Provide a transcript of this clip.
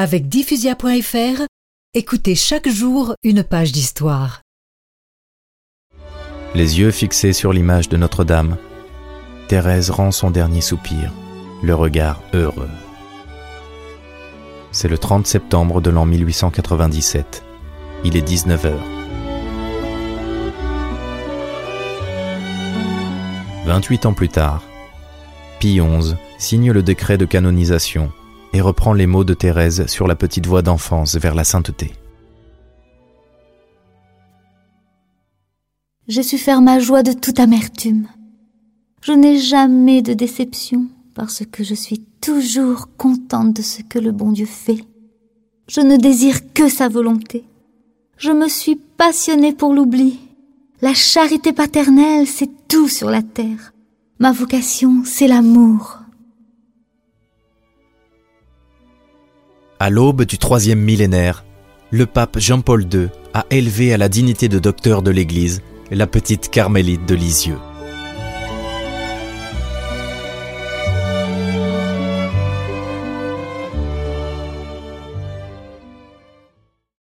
Avec diffusia.fr, écoutez chaque jour une page d'histoire. Les yeux fixés sur l'image de Notre-Dame, Thérèse rend son dernier soupir, le regard heureux. C'est le 30 septembre de l'an 1897. Il est 19h. 28 ans plus tard, Pie XI signe le décret de canonisation et reprend les mots de Thérèse sur la petite voie d'enfance vers la sainteté. J'ai su faire ma joie de toute amertume. Je n'ai jamais de déception parce que je suis toujours contente de ce que le bon Dieu fait. Je ne désire que sa volonté. Je me suis passionnée pour l'oubli. La charité paternelle, c'est tout sur la terre. Ma vocation, c'est l'amour. À l'aube du troisième millénaire, le pape Jean-Paul II a élevé à la dignité de docteur de l'Église la petite carmélite de Lisieux.